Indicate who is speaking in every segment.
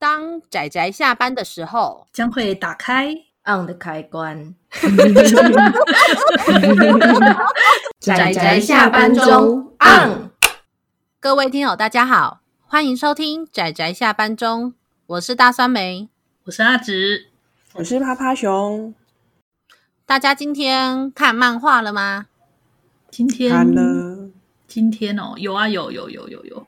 Speaker 1: 当仔仔下班的时候，
Speaker 2: 将会打开
Speaker 3: on 的开关。
Speaker 1: 仔仔下班中 on。各位听友，大家好，欢迎收听仔仔下班中，我是大酸梅，
Speaker 2: 我是阿直，
Speaker 4: 我是趴趴熊。
Speaker 1: 大家今天看漫画了吗？
Speaker 2: 今天
Speaker 4: 看了。
Speaker 2: 今天哦，有啊，有有有有有。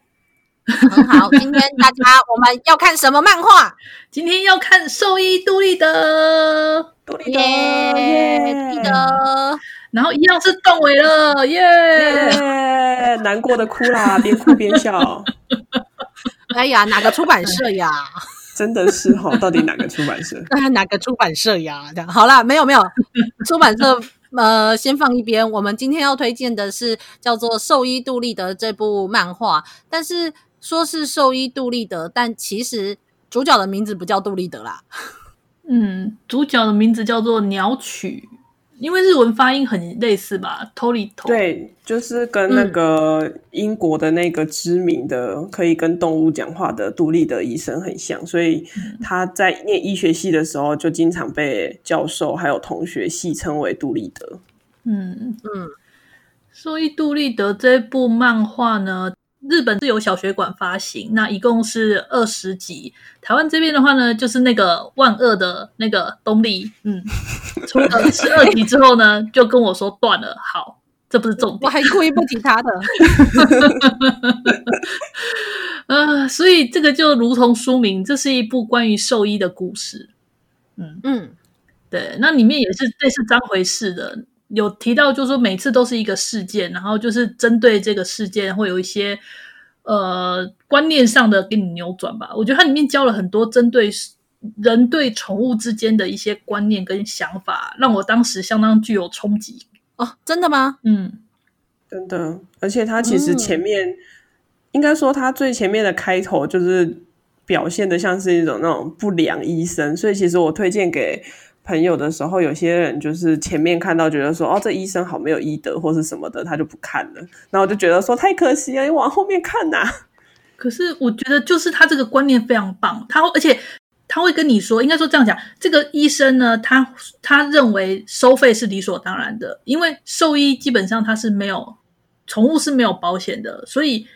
Speaker 1: 很好，今天大家我们要看什么漫画？
Speaker 2: 今天要看《兽医杜立德》，
Speaker 4: 杜立德，杜
Speaker 1: 立德，
Speaker 2: 然后一样是断尾了，耶、yeah!
Speaker 4: yeah!！难过的哭啦，边哭边笑。
Speaker 1: 哎呀，哪个出版社呀？
Speaker 4: 真的是哈，到底哪个出版社？
Speaker 1: 哪个出版社呀？这样好啦，没有没有，出版社呃，先放一边。我们今天要推荐的是叫做《兽医杜立德》这部漫画，但是。说是兽医杜立德，但其实主角的名字不叫杜立德啦。
Speaker 2: 嗯，主角的名字叫做鸟取，因为日文发音很类似吧？托里托。
Speaker 4: 对，就是跟那个英国的那个知名的、嗯、可以跟动物讲话的杜立德医生很像，所以他在念医学系的时候就经常被教授还有同学戏称为杜立德。
Speaker 2: 嗯嗯，兽医杜立德这部漫画呢，日本是由小学馆发行，那一共是二十集。台湾这边的话呢，就是那个万恶的那个东立，嗯，出了十二集之后呢，就跟我说断了。好，这不是重点，
Speaker 1: 我还故意不提他的。
Speaker 2: 呃，所以这个就如同书名，这是一部关于兽医的故事。嗯嗯，对，那里面也是类似章回事的。有提到，就是说每次都是一个事件，然后就是针对这个事件会有一些呃观念上的给你扭转吧。我觉得它里面教了很多针对人对宠物之间的一些观念跟想法，让我当时相当具有冲击。
Speaker 1: 哦，真的吗？
Speaker 2: 嗯，
Speaker 4: 真的。而且它其实前面、嗯、应该说，它最前面的开头就是表现的像是一种那种不良医生，所以其实我推荐给。朋友的时候，有些人就是前面看到觉得说，哦，这医生好没有医德或是什么的，他就不看了。然后我就觉得说，太可惜了，你往后面看呐、啊。
Speaker 2: 可是我觉得，就是他这个观念非常棒，他而且他会跟你说，应该说这样讲，这个医生呢，他他认为收费是理所当然的，因为兽医基本上他是没有宠物是没有保险的，所以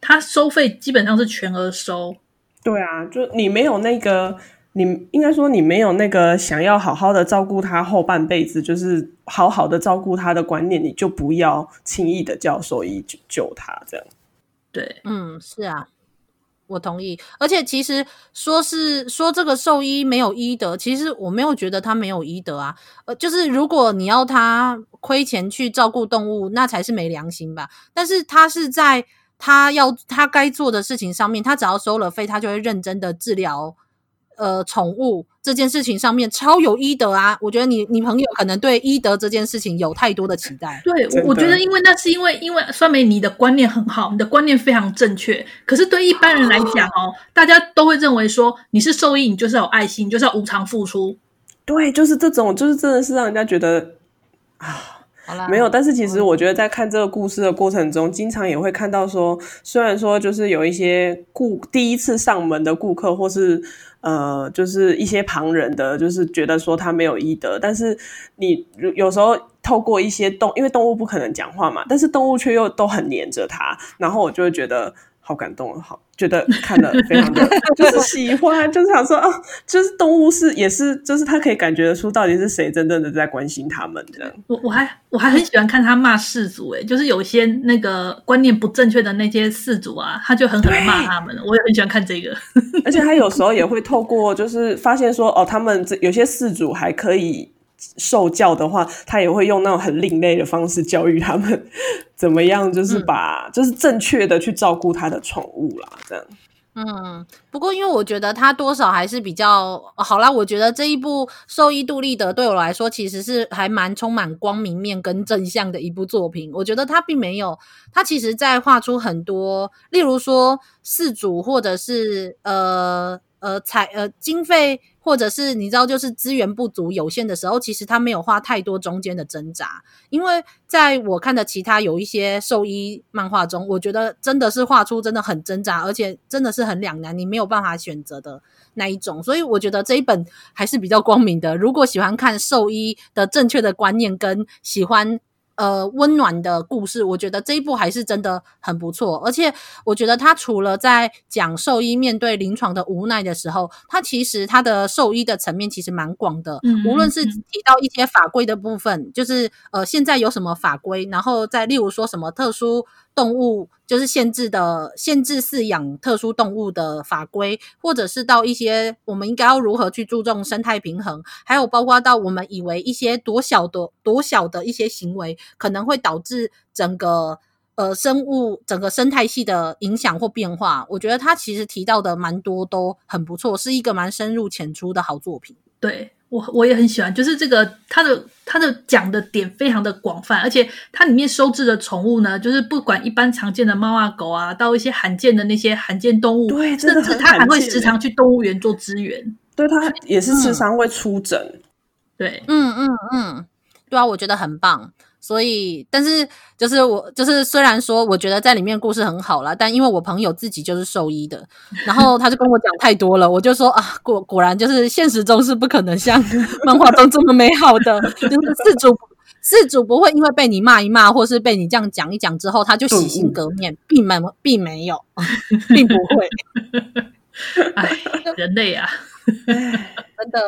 Speaker 2: 他收费基本上是全额收。
Speaker 4: 对啊，就你没有那个。你应该说，你没有那个想要好好的照顾他后半辈子，就是好好的照顾他的观念，你就不要轻易的叫兽医救救他这样。
Speaker 2: 对，
Speaker 1: 嗯，是啊，我同意。而且其实说是说这个兽医没有医德，其实我没有觉得他没有医德啊。呃，就是如果你要他亏钱去照顾动物，那才是没良心吧。但是他是在他要他该做的事情上面，他只要收了费，他就会认真的治疗。呃，宠物这件事情上面超有医德啊！我觉得你你朋友可能对医德这件事情有太多的期待。
Speaker 2: 对，我我觉得因为那是因为因为酸梅你的观念很好，你的观念非常正确。可是对一般人来讲哦，大家都会认为说你是兽医，你就是要有爱心，你就是要无偿付出。
Speaker 4: 对，就是这种，就是真的是让人家觉得啊。好啦，没有，但是其实我觉得在看这个故事的过程中，嗯、经常也会看到说，虽然说就是有一些顾第一次上门的顾客，或是呃，就是一些旁人的，就是觉得说他没有医德，但是你有时候透过一些动，因为动物不可能讲话嘛，但是动物却又都很黏着他，然后我就会觉得。好感动，好觉得看了非常的 就是喜欢，就是想说啊，就是动物是也是，就是他可以感觉得出到底是谁真正的在关心他们这样。
Speaker 2: 我我还我还很喜欢看他骂饲主，诶，就是有些那个观念不正确的那些饲主啊，他就狠狠的骂他们。我也很喜欢看这个，
Speaker 4: 而且他有时候也会透过就是发现说哦，他们这有些饲主还可以。受教的话，他也会用那种很另类的方式教育他们，怎么样？就是把、嗯、就是正确的去照顾他的宠物啦，这样。
Speaker 1: 嗯，不过因为我觉得他多少还是比较好啦。我觉得这一部《兽医杜立德》对我来说，其实是还蛮充满光明面跟正向的一部作品。我觉得他并没有，他其实在画出很多，例如说饲主或者是呃。呃财呃经费或者是你知道就是资源不足有限的时候，其实他没有花太多中间的挣扎。因为在我看的其他有一些兽医漫画中，我觉得真的是画出真的很挣扎，而且真的是很两难，你没有办法选择的那一种。所以我觉得这一本还是比较光明的。如果喜欢看兽医的正确的观念，跟喜欢。呃，温暖的故事，我觉得这一部还是真的很不错。而且，我觉得他除了在讲兽医面对临床的无奈的时候，他其实他的兽医的层面其实蛮广的。嗯，无论是提到一些法规的部分，就是呃，现在有什么法规，然后再例如说什么特殊。动物就是限制的，限制饲养特殊动物的法规，或者是到一些我们应该要如何去注重生态平衡，还有包括到我们以为一些多小的多小的一些行为，可能会导致整个呃生物整个生态系的影响或变化。我觉得他其实提到的蛮多，都很不错，是一个蛮深入浅出的好作品。
Speaker 2: 对。我我也很喜欢，就是这个它的它的讲的点非常的广泛，而且它里面收治的宠物呢，就是不管一般常见的猫啊狗啊，到一些罕见的那些罕见动物，
Speaker 4: 对，甚至
Speaker 2: 它还会时常去动物园做支援，
Speaker 4: 对，它也是时常会出诊，
Speaker 2: 对，
Speaker 1: 嗯嗯嗯，对啊，我觉得很棒。所以，但是就是我就是虽然说我觉得在里面故事很好啦，但因为我朋友自己就是兽医的，然后他就跟我讲太多了，我就说啊，果果然就是现实中是不可能像 漫画中这么美好的，就是事主事主不会因为被你骂一骂，或是被你这样讲一讲之后，他就洗心革面，并没并没有，并不会。
Speaker 2: 哎，人类啊，
Speaker 1: 真的。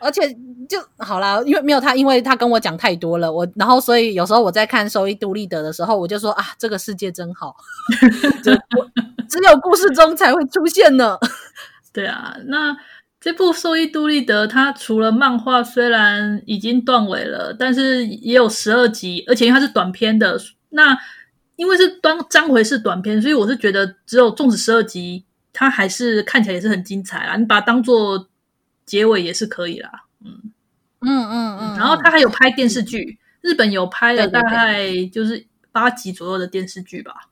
Speaker 1: 而且就好啦，因为没有他，因为他跟我讲太多了，我然后所以有时候我在看《兽医杜立德》的时候，我就说啊，这个世界真好，就只有故事中才会出现呢。
Speaker 2: 对啊，那这部《兽医杜立德》它除了漫画虽然已经断尾了，但是也有十二集，而且因为它是短篇的，那因为是端章回是短篇，所以我是觉得只有纵使十二集，它还是看起来也是很精彩啊。你把它当做。结尾也是可以啦，嗯
Speaker 1: 嗯嗯嗯，
Speaker 2: 然后他还有拍电视剧，嗯、日本有拍了大概就是八集左右的电视剧吧。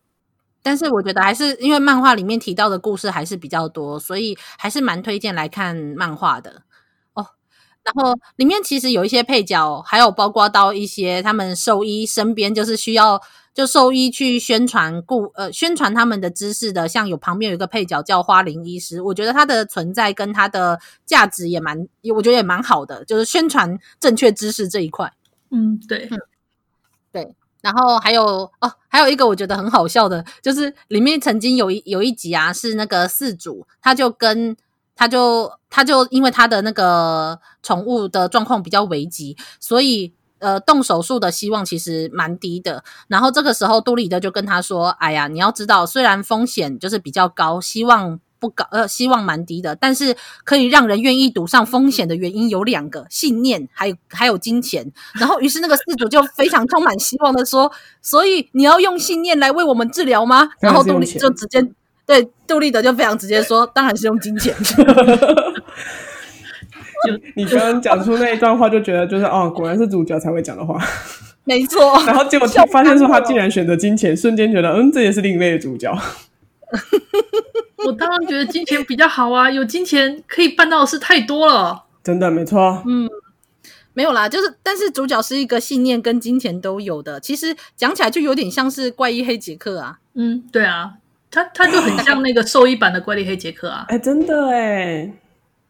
Speaker 1: 但是我觉得还是因为漫画里面提到的故事还是比较多，所以还是蛮推荐来看漫画的哦。然后里面其实有一些配角，还有包括到一些他们兽医身边就是需要。就兽医去宣传故呃宣传他们的知识的，像有旁边有一个配角叫花灵医师，我觉得他的存在跟他的价值也蛮，我觉得也蛮好的，就是宣传正确知识这一块。
Speaker 2: 嗯，对，嗯，
Speaker 1: 对。然后还有哦，还有一个我觉得很好笑的，就是里面曾经有一有一集啊，是那个四主，他就跟他就他就因为他的那个宠物的状况比较危急，所以。呃，动手术的希望其实蛮低的。然后这个时候，杜立德就跟他说：“哎呀，你要知道，虽然风险就是比较高，希望不高，呃，希望蛮低的，但是可以让人愿意赌上风险的原因有两个：信念，还有还有金钱。”然后，于是那个事主就非常充满希望的说：“所以你要用信念来为我们治疗吗？”然后杜立就直接对杜立德就非常直接说：“当然是用金钱。”
Speaker 4: 你刚刚讲出那一段话，就觉得就是哦，果然是主角才会讲的话，
Speaker 1: 没错。
Speaker 4: 然后结果发现说他竟然选择金钱，瞬间觉得嗯，这也是另类的主角。
Speaker 2: 我当然觉得金钱比较好啊，有金钱可以办到的事太多了。
Speaker 4: 真的没错，
Speaker 1: 嗯，没有啦，就是但是主角是一个信念跟金钱都有的，其实讲起来就有点像是怪异黑杰克啊。
Speaker 2: 嗯，对啊，他他就很像那个兽医版的怪力黑杰克啊。
Speaker 4: 哎，真的哎。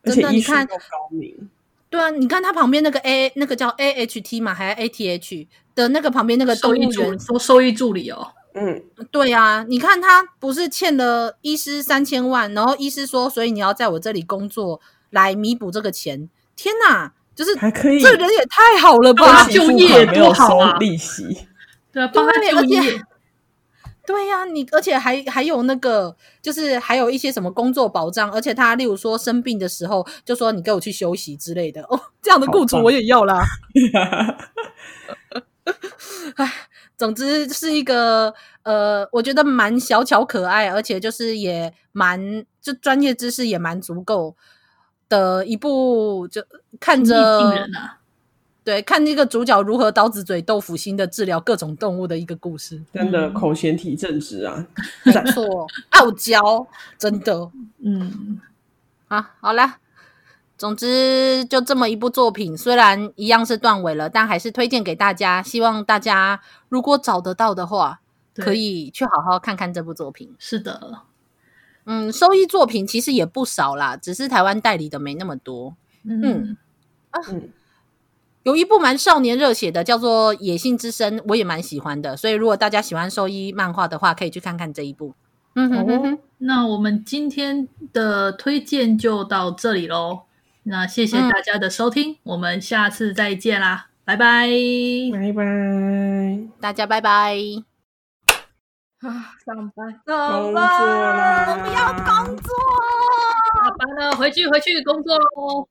Speaker 4: 而且医术高明，
Speaker 1: 对啊，你看他旁边那个 A，那个叫 A H T 嘛，还是 A T H 的那个旁边那个动物园
Speaker 2: 说兽医助理哦，
Speaker 4: 嗯，
Speaker 1: 对啊，你看他不是欠了医师三千万，然后医师说，所以你要在我这里工作来弥补这个钱，天哪，就是还可以，这人也太好了吧，
Speaker 2: 就业多好啊，
Speaker 4: 利息，
Speaker 2: 对啊，帮他就业。
Speaker 1: 对呀、啊，你而且还还有那个，就是还有一些什么工作保障，而且他例如说生病的时候，就说你给我去休息之类的哦，这样的雇主我也要啦。哎，总之是一个呃，我觉得蛮小巧可爱，而且就是也蛮就专业知识也蛮足够的一部，就看着。对，看那个主角如何刀子嘴豆腐心的治疗各种动物的一个故事，
Speaker 4: 真的口嫌体正直啊，
Speaker 1: 没错，傲娇，真的，
Speaker 2: 嗯，
Speaker 1: 啊，好啦，总之就这么一部作品，虽然一样是断尾了，但还是推荐给大家。希望大家如果找得到的话，可以去好好看看这部作品。
Speaker 2: 是的，
Speaker 1: 嗯，收益作品其实也不少啦，只是台湾代理的没那么多。嗯嗯啊嗯。有一部蛮少年热血的，叫做《野性之声》，我也蛮喜欢的。所以如果大家喜欢兽医漫画的话，可以去看看这一部。嗯哼哼哼。
Speaker 2: 哦，那我们今天的推荐就到这里喽。那谢谢大家的收听，嗯、我们下次再见啦，拜拜，
Speaker 4: 拜拜，
Speaker 1: 大家拜拜。
Speaker 2: 啊，上班，
Speaker 1: 工作啦，我不要工作，
Speaker 2: 下班了，回去回去工作喽。